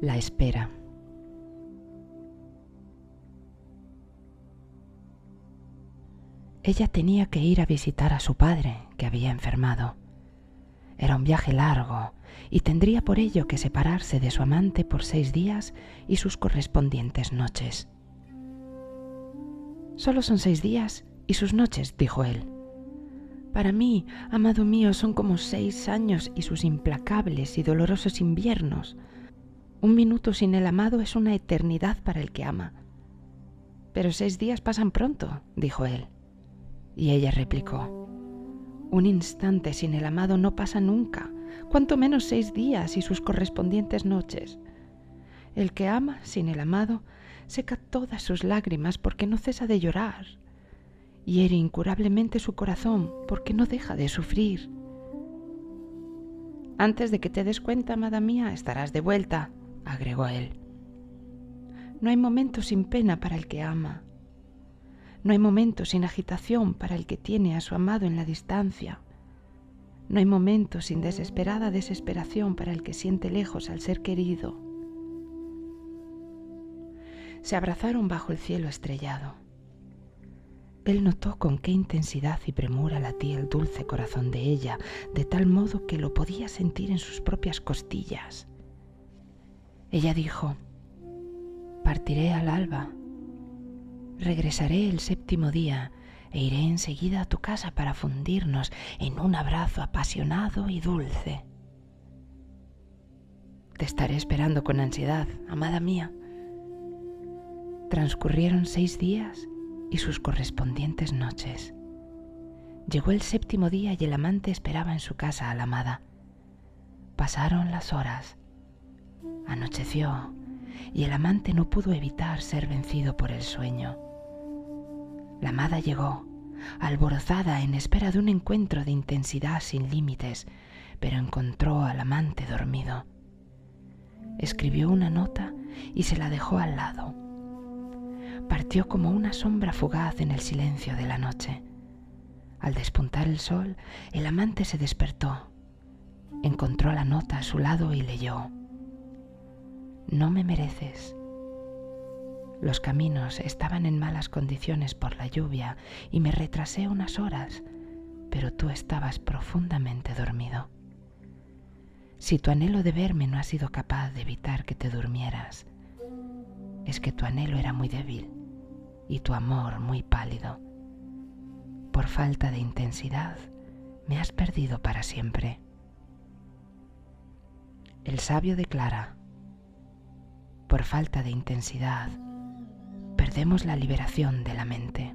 La espera. Ella tenía que ir a visitar a su padre, que había enfermado. Era un viaje largo y tendría por ello que separarse de su amante por seis días y sus correspondientes noches. Solo son seis días y sus noches, dijo él. Para mí, amado mío, son como seis años y sus implacables y dolorosos inviernos. Un minuto sin el amado es una eternidad para el que ama. Pero seis días pasan pronto, dijo él. Y ella replicó, un instante sin el amado no pasa nunca, cuanto menos seis días y sus correspondientes noches. El que ama sin el amado seca todas sus lágrimas porque no cesa de llorar, hiere incurablemente su corazón porque no deja de sufrir. Antes de que te des cuenta, amada mía, estarás de vuelta, agregó él. No hay momento sin pena para el que ama. No hay momento sin agitación para el que tiene a su amado en la distancia. No hay momento sin desesperada desesperación para el que siente lejos al ser querido. Se abrazaron bajo el cielo estrellado. Él notó con qué intensidad y premura latía el dulce corazón de ella, de tal modo que lo podía sentir en sus propias costillas. Ella dijo, Partiré al alba, regresaré el séptimo día e iré enseguida a tu casa para fundirnos en un abrazo apasionado y dulce. Te estaré esperando con ansiedad, amada mía. Transcurrieron seis días y sus correspondientes noches. Llegó el séptimo día y el amante esperaba en su casa a la amada. Pasaron las horas Anocheció y el amante no pudo evitar ser vencido por el sueño. La amada llegó, alborozada en espera de un encuentro de intensidad sin límites, pero encontró al amante dormido. Escribió una nota y se la dejó al lado. Partió como una sombra fugaz en el silencio de la noche. Al despuntar el sol, el amante se despertó. Encontró la nota a su lado y leyó no me mereces. Los caminos estaban en malas condiciones por la lluvia y me retrasé unas horas, pero tú estabas profundamente dormido. Si tu anhelo de verme no ha sido capaz de evitar que te durmieras, es que tu anhelo era muy débil y tu amor muy pálido. Por falta de intensidad, me has perdido para siempre. El sabio declara, por falta de intensidad, perdemos la liberación de la mente.